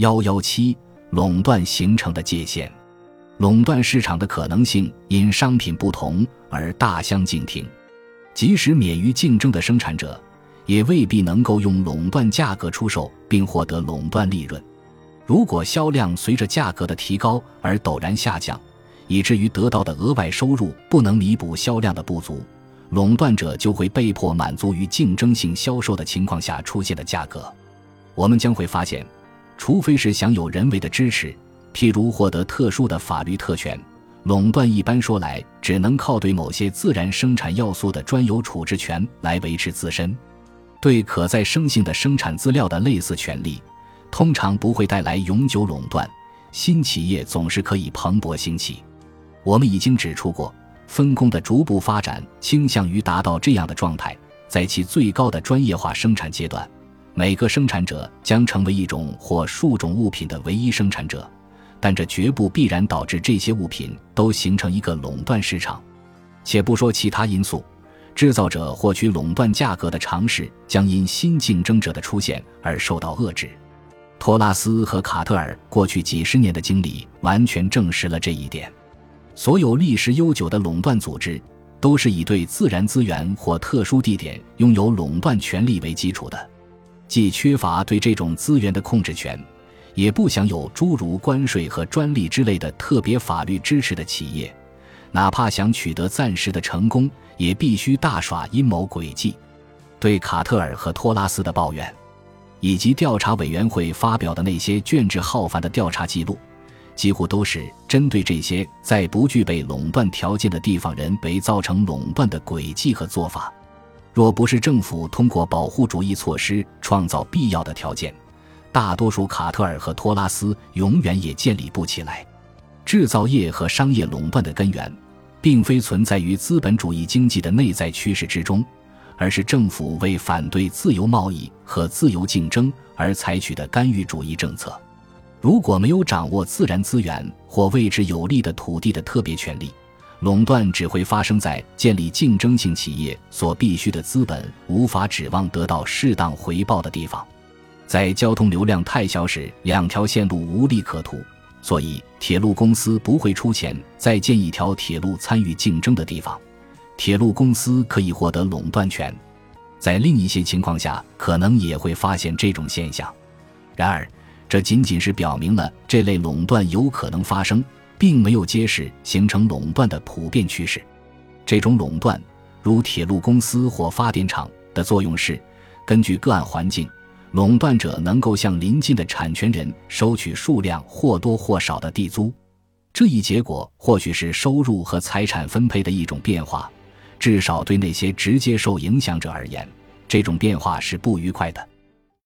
幺幺七，垄断形成的界限。垄断市场的可能性因商品不同而大相径庭，即使免于竞争的生产者，也未必能够用垄断价格出售并获得垄断利润。如果销量随着价格的提高而陡然下降，以至于得到的额外收入不能弥补销量的不足，垄断者就会被迫满足于竞争性销售的情况下出现的价格。我们将会发现，除非是享有人为的支持。譬如获得特殊的法律特权，垄断一般说来只能靠对某些自然生产要素的专有处置权来维持自身。对可再生性的生产资料的类似权利，通常不会带来永久垄断。新企业总是可以蓬勃兴起。我们已经指出过，分工的逐步发展倾向于达到这样的状态：在其最高的专业化生产阶段，每个生产者将成为一种或数种物品的唯一生产者。但这绝不必然导致这些物品都形成一个垄断市场。且不说其他因素，制造者获取垄断价格的尝试将因新竞争者的出现而受到遏制。托拉斯和卡特尔过去几十年的经历完全证实了这一点。所有历史悠久的垄断组织都是以对自然资源或特殊地点拥有垄断权利为基础的，既缺乏对这种资源的控制权。也不享有诸如关税和专利之类的特别法律支持的企业，哪怕想取得暂时的成功，也必须大耍阴谋诡计。对卡特尔和托拉斯的抱怨，以及调查委员会发表的那些卷帙浩繁的调查记录，几乎都是针对这些在不具备垄断条件的地方人为造成垄断的诡计和做法。若不是政府通过保护主义措施创造必要的条件，大多数卡特尔和托拉斯永远也建立不起来。制造业和商业垄断的根源，并非存在于资本主义经济的内在趋势之中，而是政府为反对自由贸易和自由竞争而采取的干预主义政策。如果没有掌握自然资源或位置有利的土地的特别权利，垄断只会发生在建立竞争性企业所必需的资本无法指望得到适当回报的地方。在交通流量太小时，两条线路无利可图，所以铁路公司不会出钱再建一条铁路参与竞争的地方。铁路公司可以获得垄断权，在另一些情况下可能也会发现这种现象。然而，这仅仅是表明了这类垄断有可能发生，并没有揭示形成垄断的普遍趋势。这种垄断，如铁路公司或发电厂的作用是根据个案环境。垄断者能够向邻近的产权人收取数量或多或少的地租，这一结果或许是收入和财产分配的一种变化，至少对那些直接受影响者而言，这种变化是不愉快的。